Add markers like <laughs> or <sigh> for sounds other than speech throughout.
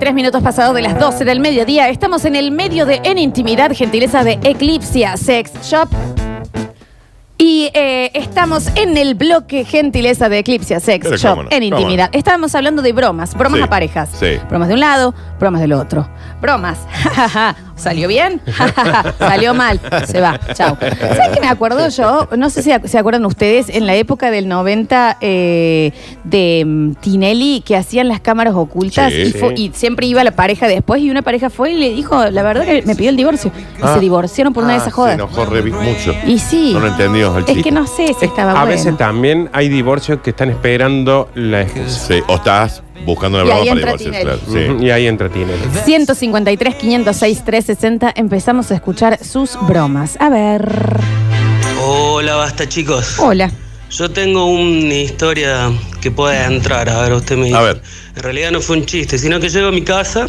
53 minutos pasados de las 12 del mediodía. Estamos en el medio de En Intimidad, gentileza de Eclipsia Sex Shop. Y eh, estamos en el bloque gentileza de Eclipsia Sex Pero Shop cómo no, en cómo intimidad. Estábamos hablando de bromas, bromas Sí, a parejas. sí. Bromas de un lado, bromas del otro. Bromas. <laughs> ¿Salió bien? <laughs> Salió mal. Se va. Chao. ¿Sabes qué me acuerdo yo? No sé si se acuerdan ustedes, en la época del 90 eh, de mm, Tinelli, que hacían las cámaras ocultas Sí. y, fue- y siempre iba la pareja después y una pareja fue y le dijo, la verdad que me pidió el divorcio. Y Ah. se divorciaron por una de esas Se jodas. enojó re mucho. Y sí. No lo entendió el Es chico. que no sé si estaba a bueno. veces también hay divorcios que están esperando la excusa. Sí, o estás buscando una Y ahí broma para entra divorciarse, Tinelli. claro. Sí. Y ahí entra Tinelli. 153, 506, 360. Empezamos a escuchar sus bromas. A ver. Hola, basta chicos. Hola. Yo tengo una historia que puede entrar, a ver, usted me dice. A ver. En realidad no fue un chiste, sino que llego a mi casa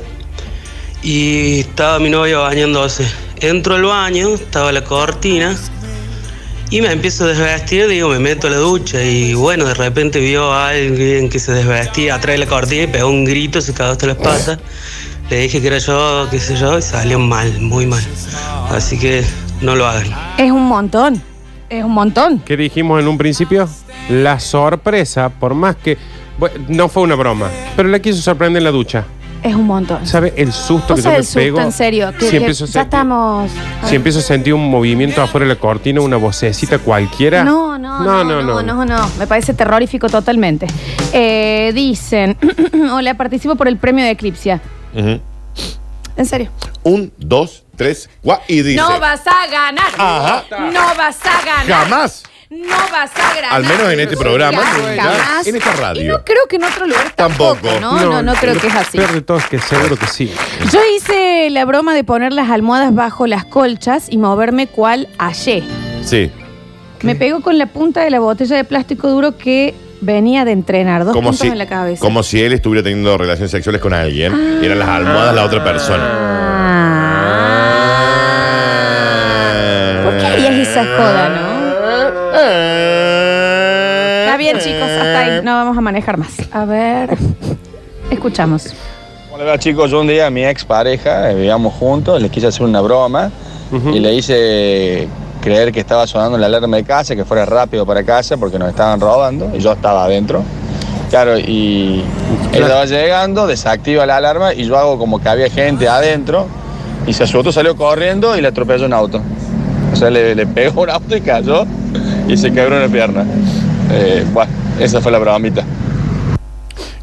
y estaba mi novia bañándose. Entro al baño, estaba la cortina y me empiezo a desvestir, digo, me meto a la ducha y bueno, de repente vio a alguien que se desvestía atrás de la cortina y pegó un grito, se cagó hasta las patas. Le dije que era yo, qué sé yo, y salió mal, muy mal. Así que no lo hagan. Es un montón. Es un montón. ¿Qué dijimos en un principio? La sorpresa, por más que. bueno, no fue una broma, pero la quiso sorprender en la ducha. Es un montón. ¿Sabe el susto que yo me del susto, pego? en serio. Que, si que empiezo a ya sentir- estamos. Si empiezo a sentir un movimiento afuera de la cortina, una vocecita cualquiera. No, no, no, no, no, no, no. Me parece terrorífico totalmente. Eh, dicen, <clears throat> hola, participo por el premio de Eclipsia. Ujú. En serio. Un, dos, tres, cuatro. Y dice. No vas a ganar. Ajá. No vas a ganar. Jamás. No vas a ganar. Al menos en este programa, Jamás. en esta Y radio. no creo que en otro lugar tampoco. Tampoco. No, no, no, creo que es así. Peor de todo es que seguro que sí. Yo hice la broma de poner las almohadas bajo las colchas y moverme cual hallé. Sí. Me pegó con la punta de la botella de plástico duro que venía de entrenar. Dos Como puntos si, en la cabeza. como si él estuviera teniendo relaciones sexuales con alguien. y eran las almohadas la otra persona. Ah. ¿Por qué harías esa joda, no? Está bien, chicos, hasta ahí. No vamos a manejar más. A ver. Escuchamos. Hola chicos, yo un día a mi ex pareja, vivíamos juntos, le quise hacer una broma y le hice creer que estaba sonando la alarma de casa, que fuera rápido para casa porque nos estaban robando y yo estaba adentro. Claro, y ella va llegando, desactiva la alarma y yo hago como que había gente adentro y se asustó, salió corriendo y le atropelló un auto. O sea, le, le pegó un auto y cayó y se quebró una pierna. Eh, bueno, esa fue la bromita.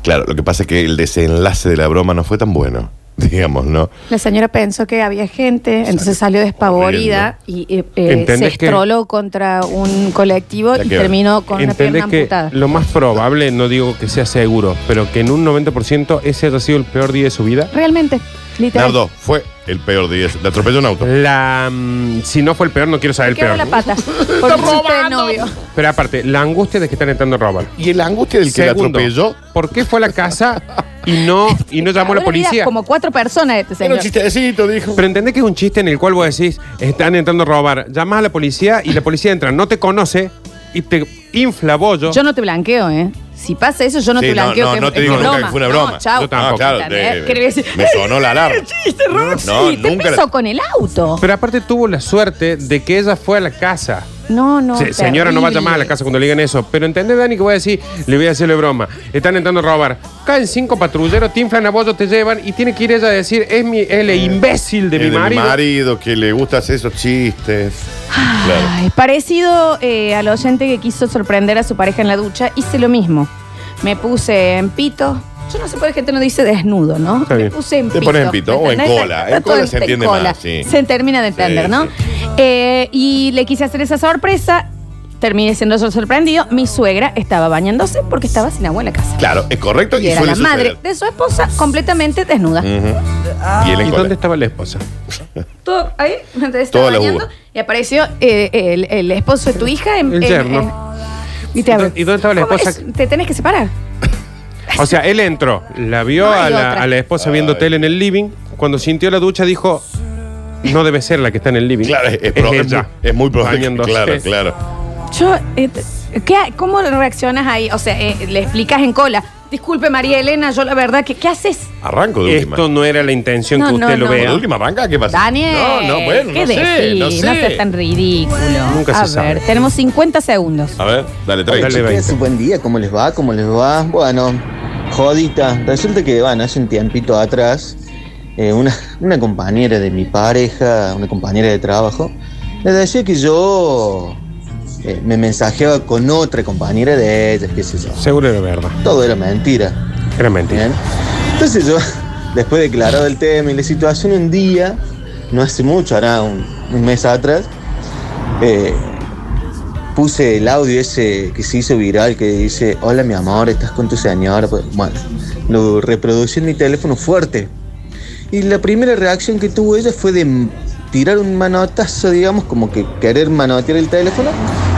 Claro, lo que pasa es que el desenlace de la broma no fue tan bueno. <laughs> Digamos, ¿no? La señora pensó que había gente, entonces salió despavorida y eh, eh, se ¿Entendés que- estroló contra un colectivo y terminó con una pierna que amputada. lo más probable, no digo que sea seguro, pero que en un 90% ese haya sido el peor día de su vida. Realmente, literal. Nardo, fue el peor día. Le atropelló un auto. La, mm, si no fue el peor, no quiero saber el peor. la pata. <laughs> Por un novio. Pero aparte, la angustia de que están entrando a robar. Y la angustia del que le Segundo, atropelló. ¿por qué fue a la casa y no, <laughs> y no llamó a la policía? Como cuatro personas este Era señor. un chistecito, dijo. Pero entendés que es un chiste en el cual vos decís, están entrando a robar, llamas a la policía y la policía entra, no te conoce y te infla bollo. Yo no te blanqueo, ¿eh? Si pasa eso, yo no Sí, te blanqueo. no, que- no te es digo una nunca broma. que fue una broma. No, chau. Yo tampoco. Claro. ¿Entendés? de- Quería decir, me sonó la alarma. <laughs> chiste, Roxy. No, ¿Qué nunca la- con el auto? Pero aparte tuvo la suerte de que ella fue a la casa. No, no. Se- señora, no va a llamar a la casa cuando le digan eso. Pero entendés, Dani, que voy a decir, le voy a hacerle broma. Están entrando a robar. Caen cinco patrulleros, te inflan a bollo, te llevan y tiene que ir ella a decir, es mi, es el imbécil de El mi de marido. marido que le gusta hacer esos chistes. Claro. Ay, parecido eh, al oyente que quiso sorprender a su pareja en la ducha, hice lo mismo. Me puse en pito. Yo no sé por qué gente no dice desnudo, ¿no? Está Me bien. puse en Te pones en pito ¿me o en entendés? cola. Está En cola se entiende cola. más, sí. Se termina de entender, Sí, ¿no? sí. Eh, y le quise hacer esa sorpresa. Terminé siendo yo sorprendido. Mi suegra estaba bañándose porque estaba sin agua en la casa. Claro, es correcto y, Y era suele la madre suceder. de su esposa completamente desnuda. Y él en ¿Y cola. dónde estaba la esposa? <laughs> Todo ahí, entonces Toda estaba la bañando uva. y apareció eh, el, el esposo de tu hija en, El en- yerno. en- y te ¿Y dónde- y dónde estaba la ¿Cómo esposa? es? Te tenés que separar. O sea, él entró, la vio No hay a, la, otra. a la esposa viendo tele en el living. Cuando sintió la ducha, dijo: No debe ser la que está en el living. Claro, es, es pro- es ella. muy, es muy probable. Bañándose. Claro, claro. Yo, eh, ¿Qué, ¿Cómo reaccionas ahí? O sea, eh, le explicas en cola. Disculpe, María Elena, yo la verdad que. ¿Qué haces? Arranco de última. Esto no era la intención No, que usted no, lo no. ¿De vea. última arranca? ¿Qué pasa? Daniel. No, no, bueno, ¿qué no sé, decís? no sé. seas tan ridículo. Nunca se A sabe. ver, tenemos 50 segundos. A ver, dale, trae. Dale, 20. buen día, ¿cómo les va? ¿Cómo les va? Bueno, jodita. Resulta que, bueno, hace un tiempito atrás, eh, una, una compañera de mi pareja, una compañera de trabajo, le decía que yo eh, me mensajeaba con otra compañera de ella, qué sé yo. Seguro era verdad. Todo era mentira. Era mentira. Bien. Entonces yo, <laughs> después de aclarado el tema y la situación, un día, no hace mucho, un, un mes atrás, eh, puse el audio ese que se hizo viral que dice, hola mi amor, estás con tu señora. Pues, Bueno, lo reproducí en mi teléfono fuerte. Y la primera reacción que tuvo ella fue de tirar un manotazo, digamos, como que querer manotear el teléfono.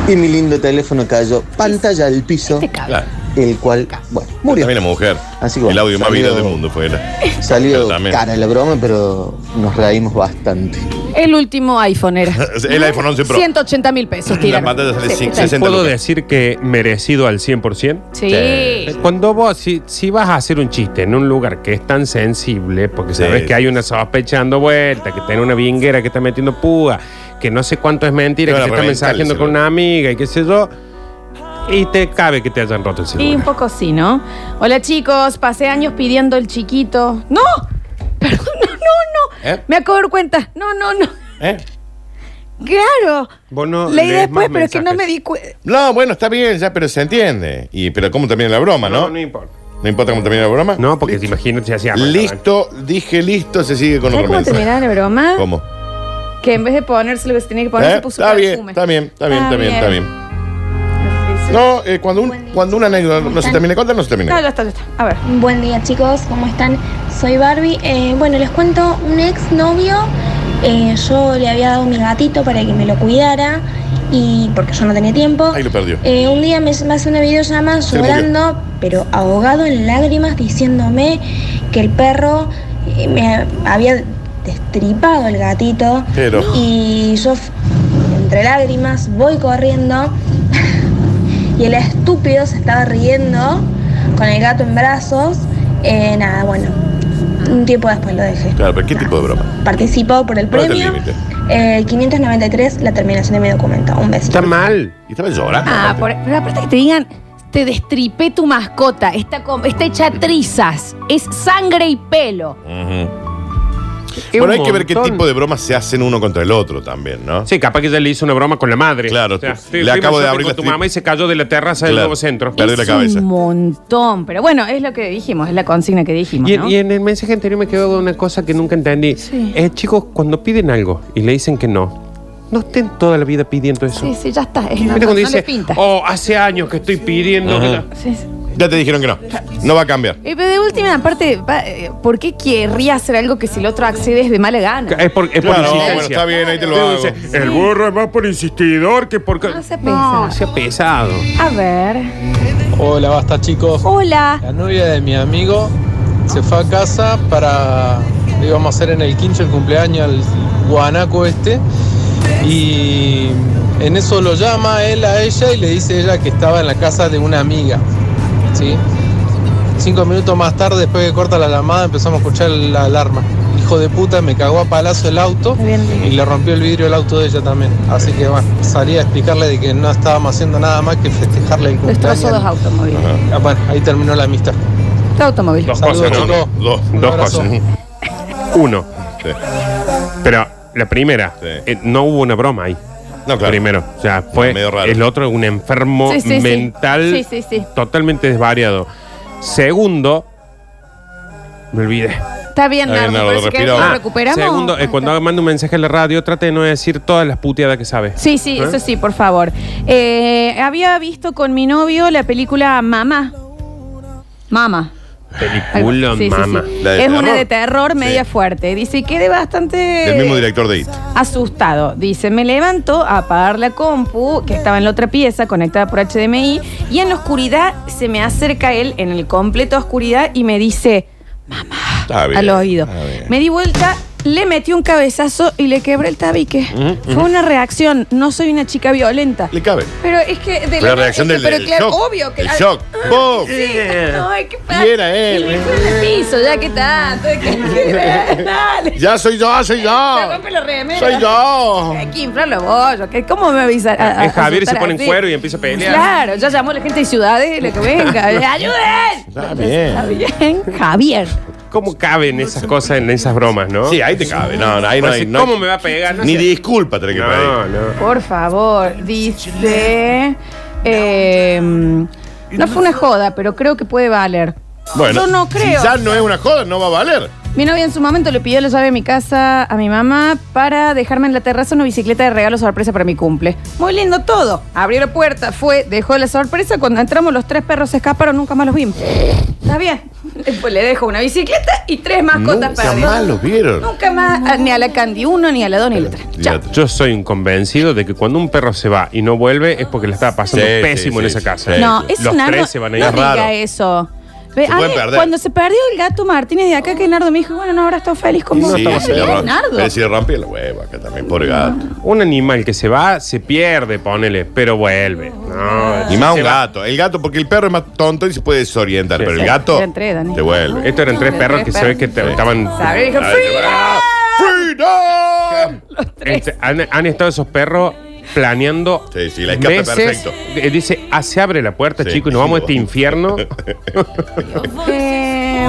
Y mi lindo teléfono cayó pantalla al piso, Te cago. Claro. El cual, bueno, murió. También la mujer. Así que el audio más salió- viral del mundo fue. Pero Salió cara la broma, pero nos reímos bastante. El último iPhone era. <laughs> El iPhone 11 Pro. 180 mil pesos, La sale Sí, cinco- sí. 60 ¿Puedo lucas. decir que merecido al 100%? Sí. Cuando vos, si, si vas a hacer un chiste en un lugar que es tan sensible, porque Sí. sabes que hay una sospecha dando vuelta, que tiene una vinguera que está metiendo púa, que no sé cuánto es mentira, que a está mensajeando con una amiga y qué sé yo, y te cabe que te hayan roto el Sí, un celular. poco sí, ¿no? Hola chicos, pasé años pidiendo el chiquito. ¡No! <laughs> Perdón, no, no, no. ¿Eh? Me acabo de dar cuenta. No, no, no. ¿Eh? Claro. Vos no Leí lees después, más pero es que no me di cuenta. No, bueno, está bien, ya, pero se entiende. Y, pero ¿cómo termina la broma, no? No, no importa. ¿No importa cómo termina la broma? No, porque te imagínate si hacía Listo, dije listo, se sigue con ¿Sabes otro cómo mensaje. la broma? ¿Cómo? Que en vez de ponerse lo que se tenía que poner, ¿Eh? se puso Está bien, perfume. está bien, está bien, está bien, está bien. No, eh, cuando, un, cuando una anécdota no se termina de contar, no se termina. No, ya está, ya está. A ver. Buen día chicos, ¿cómo están? Soy Barbie. Eh, bueno, les cuento, un ex novio, eh, yo le había dado mi gatito para que me lo cuidara y porque yo no tenía tiempo. Ahí lo perdió. Eh, un día me, me hace una videollamada llorando, pero ahogado en lágrimas, diciéndome que el perro eh, me había destripado el gatito. Pero. Y yo, entre lágrimas, voy corriendo y el estúpido se estaba riendo con el gato en brazos. Eh, nada, bueno, un tiempo después lo dejé. Claro, pero ¿qué tipo de broma? Participó por el ¿Cuál es el premio. límite? Eh, 593, la terminación de mi documento. Un besito. Está mal. Y estaba llorando. Ah, aparte. por- pero aparte que te digan, te destripé tu mascota, está, está hecha trizas, es sangre y pelo. Es Bueno, hay que ver qué tipo de bromas se hacen uno contra el otro también, ¿no? Sí, capaz que ella le hizo una broma con la madre. Claro, O sea, tú- sí, le fui acabo de abrir con la tu mamá y se cayó de la terraza del Claro. nuevo centro. Perdió la es cabeza. un montón, pero bueno, es lo que dijimos, es la consigna que dijimos, Y en, ¿no? y en el mensaje anterior me quedó una cosa que nunca entendí. Sí. Eh, chicos, cuando piden algo y le dicen que no, no estén toda la vida pidiendo eso. Sí, sí, ya está. Es, ¿Viste no, cuando no le dice, pinta. oh, hace años que estoy pidiendo que Ajá. la-". Sí, sí. Ya te dijeron que no. No va a cambiar. Eh, pero de última parte, va, eh, ¿por qué querría hacer algo que si el otro accede es de mala gana? Es por, es por Claro, insistencia. bueno, está bien, ahí te lo hago. dice, el burro es más por insistidor que por... No sea No, pesado. sea pesado. A ver. Hola, basta chicos. Hola. La novia de mi amigo se fue a casa para, le íbamos a hacer en el quincho el cumpleaños al guanaco este. Y en eso lo llama él a ella y le dice ella que estaba en la casa de una amiga. ¿Sí? Cinco minutos más tarde, después que corta la llamada, empezamos a escuchar la alarma. Hijo de puta, me cagó a palazo el auto bien. y le rompió el vidrio el auto de ella también. Así que bueno, salí a explicarle de que no estábamos haciendo nada más que festejarle el cumpleaños. Destrozó dos automóviles. Ah, bueno, ahí terminó la amistad. Dos automóviles. Dos Saludos, cosas, ¿no? Dos. Un Dos abrazo. cosas. <laughs> Uno. Sí. Pero la primera, Sí. eh, no hubo una broma ahí. No, claro. Primero, o sea, fue Medio raro. el otro un enfermo Sí, sí, sí. mental Sí, sí, sí. totalmente desvariado. Segundo, me olvidé. Está bien, Está bien, Nardo, que respira. lo Ah, recuperamos. Segundo, eh, cuando está. mando un mensaje en la radio, trate de no decir todas las puteadas que sabe. Sí, sí, ¿Eh? eso sí, por favor. Eh, había visto con mi novio la película Mamá. Mama. Película, Sí, sí, mamá. sí. ¿La de Es terror? una de terror media Sí. fuerte. Dice, quedé bastante Del mismo director de IT. asustado. Dice, me levanto a apagar la compu, que estaba en la otra pieza, conectada por HDMI, y en la oscuridad se me acerca él, en el completo oscuridad, y me dice, Está bien. al oído. está bien. Me di vuelta, le metí un cabezazo y le quebré el tabique. Fue una reacción. No soy una chica violenta. Le cabe. Pero es que de La reacción es que- del, pero del claro, shock. obvio que El la- shock. Ah, ¡Bum! Sí. Ay, qué Y era él. Y le fue en el piso, ya que tanto. que- <laughs> Dale. Ya soy yo, soy Se yo. rompe la remera. Soy yo. Hay que inflarlo a bollo. que ¿Cómo me avisa? a- a- Es Javier y se asustar pone en así? cuero y empieza a pelear. Claro, ya llamó a la gente de ciudades, lo que venga. <laughs> ¡Ayuden! Está bien. Está bien, Javier. ¿Cómo caben esas cosas en esas bromas, no? Sí, ahí te cabe. No, no, ahí no Pues, hay. no hay- ¿Cómo me va a pegar? No Ni sé. disculpa tenés que No, pedir. no. Por favor, dice. eh, no fue una joda, pero creo que puede valer. Bueno, Yo no creo. Si ya no es una joda, no va a valer. Mi novia en su momento le pidió la llave de mi casa a mi mamá para dejarme en la terraza una bicicleta de regalo sorpresa para mi cumple. Muy lindo todo. Abrió la puerta, fue, dejó la sorpresa. Cuando entramos, los tres perros se escaparon, nunca más los vimos. Está bien. Después le dejo una bicicleta y tres mascotas Nunca perdidas. más los vieron. Nunca más, a- ni a la Candy 1, ni a la 2, ni a la 3. Chao. Yo soy un convencido de que cuando un perro se va y no vuelve es porque le estaba pasando Sí, pésimo sí, en sí, esa casa. sí. No, es Los Nardo. tres se van a ir. No raro. diga eso. Ve, Se a pueden mí, perder. Cuando se perdió el gato Martínez de acá, que Nardo me dijo, bueno, no habrá estado feliz con vos. Sí, Está se le bien, rompe. Nardo. Pero si le rompe la hueva acá también, pobre gato. Un animal que se va, se pierde, ponele, pero vuelve. No, Y más se un va. gato. El gato, porque el perro es más tonto y se puede desorientar. Sí. pero el gato eran tres, Dani. te vuelve. Estos eran tres perros que se ve que te- estaban. Sabe, dijo, Ay, "Freedom". ¡Freedom! <laughs> Este, han, han estado esos perros planeando. Sí, sí, la escape veces. perfecto. Eh, Dice, ah, se abre la puerta, Sí. chico, y nos vamos a este infierno <laughs> Eh,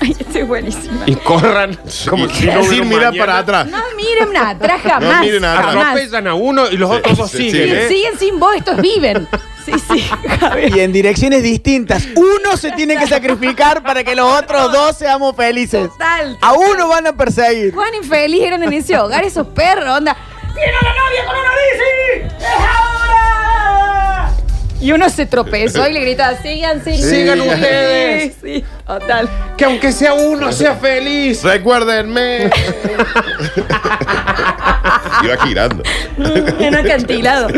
Ay, este es buenísimo. y corran como si no Sin hubiera mirar mañana. para atrás. No miren nada, atrás jamás. No miren atrás. jamás. Atropellan a uno y los Sí, otros dos sí, siguen, sí. ¿eh? Siguen sin vos, estos viven. Sí, sí, Javier. Y en direcciones distintas. Uno se tiene que sacrificar para que los otros dos seamos felices. Total. A uno van a perseguir. Cuán infeliz eran en ese hogar esos perros, onda. ¡Viene la novia con una bici! ¡Es ahora! Y uno se tropezó y le gritaba, sigan, sigan. Sigan ustedes. Sí, sí, total. Que aunque sea uno, sea feliz. Recuérdenme. <laughs> Iba girando. <laughs> En un acantilado.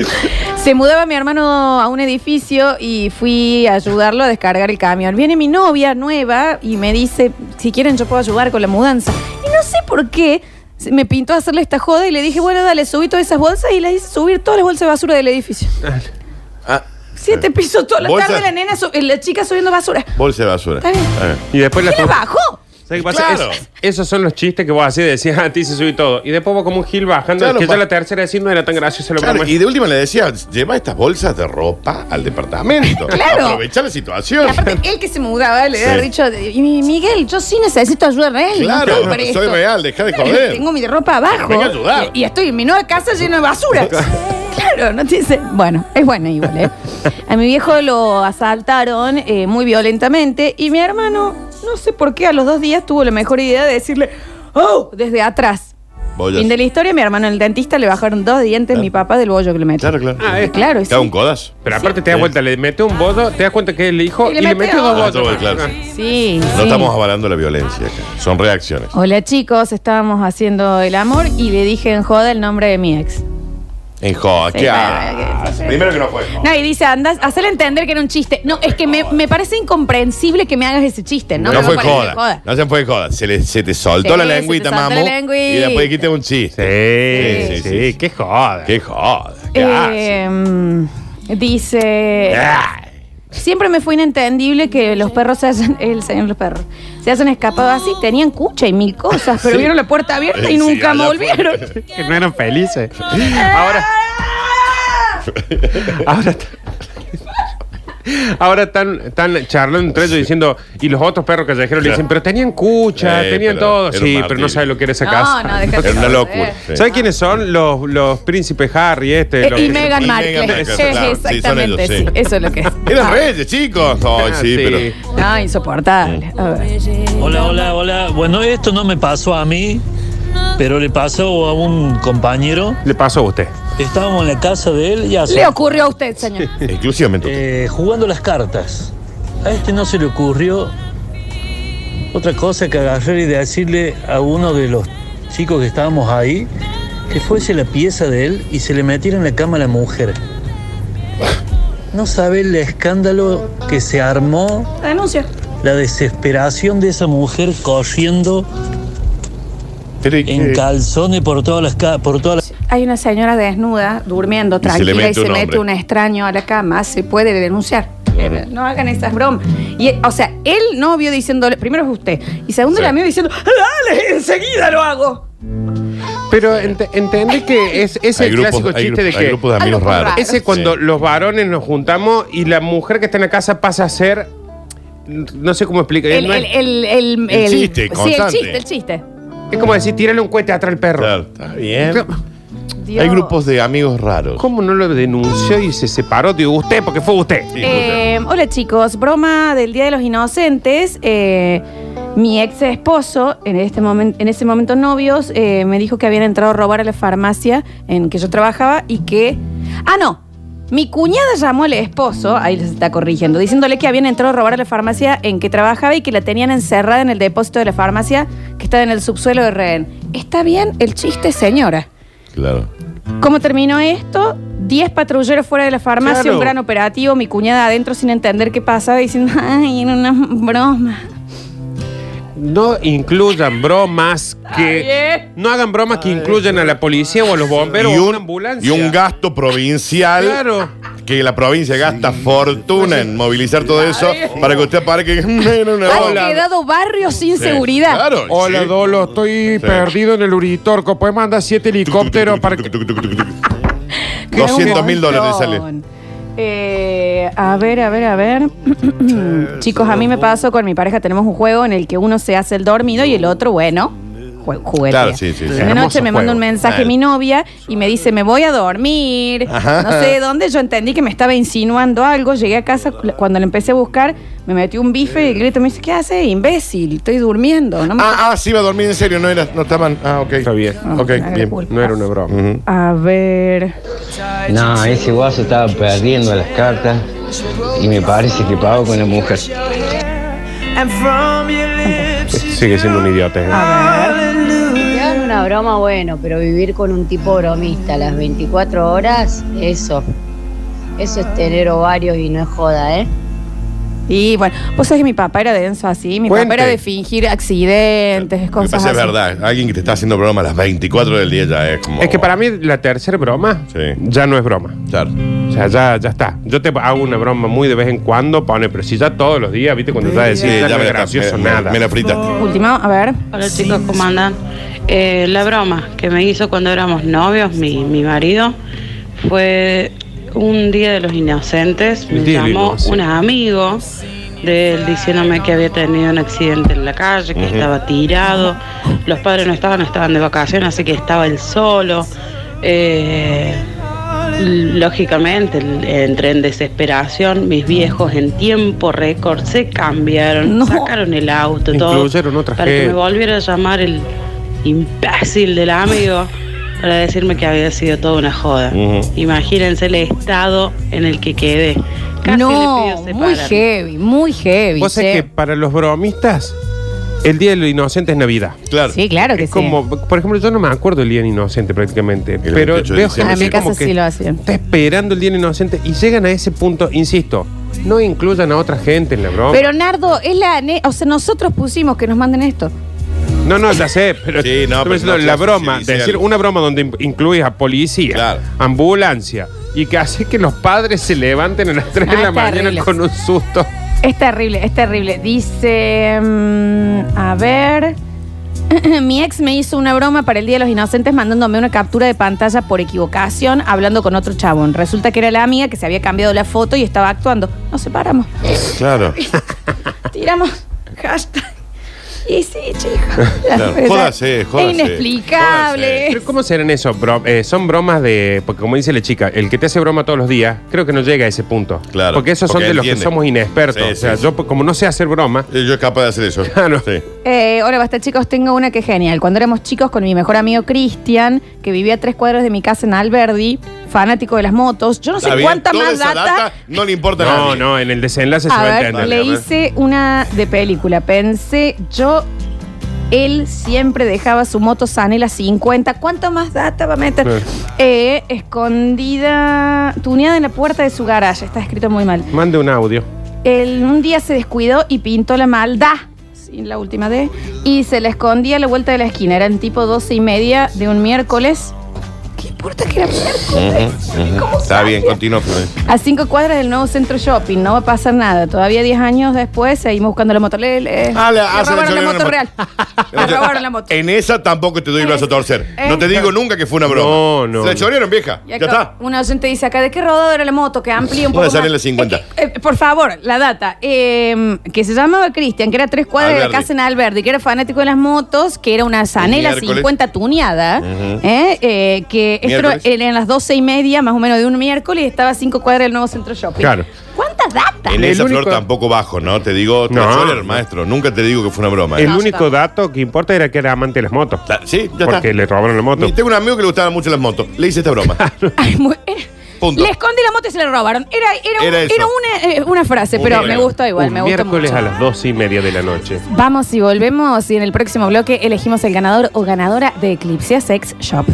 Se mudaba mi hermano a un edificio y fui a ayudarlo a descargar el camión. Viene mi novia nueva y me dice, si quieren yo puedo ayudar con la mudanza. Y no sé por qué me pintó hacerle esta joda y le dije, bueno, dale, subí todas esas bolsas y le hice subir todas las bolsas de basura del edificio. Ah, Siete pisos toda la Bolsa- tarde la nena, su- la chica subiendo basura. bolsa de basura. Está bien. Ah. Y después la ¿Quién abajo? ¿Sabes qué pasa? Claro. Es- esos son los chistes que vos hacías, decías a ti se subí todo. Y después vos como un gil bajando, Claro, que pa- ya la tercera decir no era tan gracioso lo Claro, y de última le decía, lleva estas bolsas de ropa al departamento. <laughs> Claro. Aprovecha la situación. Y aparte, él que se mudaba le había dicho, y mi- Miguel, yo sí necesito ayuda real. Claro, no soy real, deja de joder. Tengo mi ropa abajo. Venga a ayudar. Y, y estoy en mi nueva casa llena de basura. <laughs> claro, no te dice. Bueno, es bueno igual, ¿eh? A mi viejo lo asaltaron eh, muy violentamente y mi hermano, no sé por qué, a los dos días tuvo la mejor idea de decirle, ¡Oh! Desde atrás. Bollas. Fin de la historia, mi hermano en el dentista le bajaron dos dientes mi papá del bollo que le metió. Claro, claro. Ah, es- Claro, sí. Cada un codazo. Pero aparte te das vuelta, le mete un bodo, te das cuenta que es el hijo Y y le le, mete mete dos otro. bodos. Claro. Sí, No sí. estamos avalando la violencia acá. Son reacciones. Hola chicos, estábamos haciendo el amor y le dije en joda el nombre de mi ex. En joda, Sí, ¿qué bueno, haces? que- Primero que no fue. joda. No, y dice, anda, hacerle entender que era un chiste. No, es que me, me parece incomprensible que me hagas ese chiste, ¿no? No, me fue parece joda. No se fue joda. Se, le- se te soltó Sí, la se te lengüita, soltó mamu. la lengüita. Y después dijiste un chiste. Sí, Sí, sí, sí, sí. qué joda. Qué joda. ¿Qué haces? Eh, dice. Siempre me fue inentendible que los perros se hacen, el señor los perros, se hacen escapados así, tenían cucha y mil cosas, pero Sí. vieron la puerta abierta y Sí, nunca allá volvieron. Que no eran felices. Ahora. <laughs> Ahora. <laughs> Ahora están, están charlando entre ellos diciendo, y los otros perros callejeros le dicen, pero tenían cucha, Eh, tenían pero todo. era un Sí, pero martirio. no sabe lo que era esa No, casa. no, <laughs> déjate Era una locura. sí. ¿Sabes quiénes son? Los, los príncipes Harry, este. Eh, los y que- Meghan Markle. Meghan Markle, Sí, claro. Sí, son exactamente, ellos, sí. sí. Eso es lo que es. Eran reyes, chicos. Ay, Ah, sí, sí. pero. No, insoportable. A ver. Hola, hola, hola. Bueno, esto no me pasó a mí, pero le pasó a un compañero. Le pasó a usted. Estábamos en la casa de él, ya Le ocurrió a usted, señor. Exclusivamente. eh, jugando las cartas. A este no se le ocurrió otra cosa que agarrar y decirle a uno de los chicos que estábamos ahí que fuese la pieza de él y se le metiera en la cama a la mujer. No sabe el escándalo que se armó La denuncia. la desesperación de esa mujer corriendo En calzones por todas las por todas las Hay una señora desnuda, durmiendo Y se le tranquila y se un mete un extraño a la cama, se puede denunciar. No hagan esas bromas. Y, o sea, el novio diciéndole, primero es usted, y segundo Sí. el amigo diciendo, dale, enseguida lo hago. Pero ent- entendés que es, es Hay el grupos, clásico hay chiste de que. grupos de amigos raros. Ese cuando Sí. los varones nos juntamos y la mujer que está en la casa pasa a ser. No sé cómo explicar. El, el, el, el- chiste Sí, el constante. chiste, el chiste. Es como decir, tírale un cohete atrás al perro. Claro, está bien. Dios. Hay grupos de amigos raros. ¿Cómo no lo denunció y se separó? Digo, usted, porque fue usted. Sí, Eh, hola chicos, broma del Día de los Inocentes. Eh, mi ex esposo, en, este momento, en ese momento novios, eh, me dijo que habían entrado a robar a la farmacia en que yo trabajaba y que... Ah, no. Mi cuñada llamó al esposo, ahí les está corrigiendo, diciéndole que habían entrado a robar a la farmacia en que trabajaba y que la tenían encerrada en el depósito de la farmacia que estaba en el subsuelo de rehén. ¿Está bien el chiste, señora? Claro. ¿Cómo terminó esto? 10 patrulleros fuera de la farmacia, Claro. un gran operativo, mi cuñada adentro sin entender qué pasaba, diciendo, ay, era una broma. No incluyan bromas que. No hagan bromas que incluyan a la policía o a los bomberos y, o a una ambulancia. y un gasto provincial. Claro. Que la provincia gasta fortuna en movilizar todo eso para que usted aparque. Era una Han bola. quedado barrios sin Sí, seguridad. Claro. Hola, sí. Dolo, estoy perdido en el Uritorco. ¿Puedes mandar siete helicópteros para que. 200 mil dólares sale. Eh, a ver, a ver, a ver. <clears throat> Chicos, a mí me pasó con mi pareja, tenemos un juego en el que uno se hace el dormido y el otro, bueno, jue-. Claro, sí, sí, sí. Una Hermoso noche me manda juego. un mensaje mi novia y me dice, me voy a dormir. Ajá. No sé de <laughs> dónde, yo entendí que me estaba insinuando algo. Llegué a casa, cuando le empecé a buscar, me metió un bife y el grito me dice, ¿qué hace? Imbécil, estoy durmiendo. No me Ah, ah, sí, iba a dormir en serio, no era, no estaban. Ah, ok. Está bien. Ok, bien. No era una broma. Ujú. A ver. No, ese guaso estaba perdiendo las cartas y me parece que pagó con la mujer. Sigue siendo un idiota. ¿eh? A ver. Te dan una broma, bueno, pero vivir con un tipo bromista las 24 horas, eso. Eso es tener ovarios y no es joda, ¿eh? Y bueno, vos sabés que mi papá era denso así, mi Cuente. papá era de fingir accidentes, Lo que cosas pasa es así. verdad. Alguien que te está haciendo broma a las 24 del día ya es como. Es que para mí la tercera broma Sí. ya no es broma. Claro. O sea, ya, ya está. Yo te hago una broma muy de vez en cuando, pone, pero si ya todos los días, viste, cuando ya decís, Sí, ya ya no me es la, gracioso me- me- nada. me la fritaste. Último, a ver. Hola chicos, ¿cómo andan? Eh, la broma que me hizo cuando éramos novios, mi, mi marido, fue un día de los inocentes. Me día llamó un amigo de él diciéndome que había tenido un accidente en la calle, que estaba tirado. Los padres no estaban, estaban de vacaciones, así que estaba él solo. Eh, Lógicamente entré en desesperación, mis viejos en tiempo récord se cambiaron, No. sacaron el auto, todo, para que me volviera a llamar el imbécil del amigo para decirme que había sido toda una joda. Imagínense el estado en el que quedé. Casi no, le muy heavy, muy heavy. Vos sabés que para los bromistas, el día de los inocentes es Navidad. Claro. Sí, claro que Es sí. como, por ejemplo, yo no me acuerdo del día del inocente prácticamente, pero 28 de veo en gente mi casa como que sí lo hacían. está esperando el día del inocente y llegan a ese punto, insisto, no incluyan a otra gente en la broma. Pero Nardo, es la o sea, nosotros pusimos que nos manden esto. No, no, ya sé, pero, Sí, no, estoy pero pensando no en la broma, decir una broma donde in- incluyes a policía, Claro. ambulancia y que hace que los padres se levanten a las 3 de Ah, la es mañana terrible. con un susto. Es terrible, es terrible. Dice, mm, a ver, <clears throat> mi ex me hizo una broma para el Día de los Inocentes mandándome una captura de pantalla por equivocación hablando con otro chabón. Resulta que era la amiga que se había cambiado la foto y estaba actuando. Nos separamos. Claro. <laughs> Tiramos hashtag. Y sí, chicos. <laughs> Claro, jódase, jódase, Es inexplicable. Pero ¿cómo serán eso? Bro- eh, son bromas de. Porque como dice la chica, el que te hace broma todos los días, creo que no llega a ese punto. Claro, Porque esos son porque de los que entiende. somos inexpertos. Sí, o sea, sí, yo como no sé hacer broma. Yo es capaz de hacer eso. Claro. Sí. Eh, hola, basta chicos, tengo una que es genial. Cuando éramos chicos con mi mejor amigo Cristian, que vivía a tres cuadras de mi casa en Alberdi, fanático de las motos, yo no sé Está bien, cuánta toda más esa data. no le importa a No, nadie. no, en el desenlace se A va a ver, entender. le a ver. hice una de película. Pensé, yo, él siempre dejaba su moto Sanela 50. ¿Cuánto más data va a meter? Eh, escondida, tuneada en la puerta de su garaje. Está escrito muy mal. Mande un audio. Él un día se descuidó y pintó la maldad y la última D, y se le escondía a la vuelta de la esquina. Eran tipo 12 y media de un miércoles. ¿Qué importa que era miércoles? Ujú, ujú. Está bien, continúa. Florencia. A cinco cuadras del nuevo centro shopping, no va a pasar nada. Todavía 10 años después seguimos buscando la moto. Le, le- Ah, le- <laughs> le ah, se le robaron la chorearon moto la real. Le robaron la moto. En esa tampoco te doy el brazo a torcer. Eh. No te digo nunca que fue una broma. No, no. Se la chorearon, vieja. Y Ya acá está. Una oyente dice acá, ¿de qué rodado era la moto? Que amplíe un Puede poco salir más. en la 50. Eh, eh, por favor, la data. Eh, que se llamaba Cristian, que era tres cuadras de la casa en Alberdi, que era fanático de las motos, que era una Sanela miércoles. 50 tuneada, eh, eh, que Era en las 12 y media, más o menos de un miércoles, y estaba a cinco cuadras del nuevo centro shopping. Claro. ¿Cuántas datas? En El esa único- flor tampoco bajo, ¿no? Te digo, No. la chorearon, maestro. Nunca te digo que fue una broma. ¿eh? El No, único dato que importa era que era amante de las motos. Ta- Sí, ya Porque está. le robaron la moto. Y tengo un amigo que le gustaban mucho las motos. Le hice esta broma. <laughs> Ay, era- Punto. Le escondí la moto y se la robaron. Era, era, un- Era eso. era una, eh, una frase, Un pero miércoles. me gustó igual, Un me gustó miércoles mucho. a las dos y media de la noche. Vamos y volvemos y en el próximo bloque elegimos el ganador o ganadora de Eclipse Sex Shop.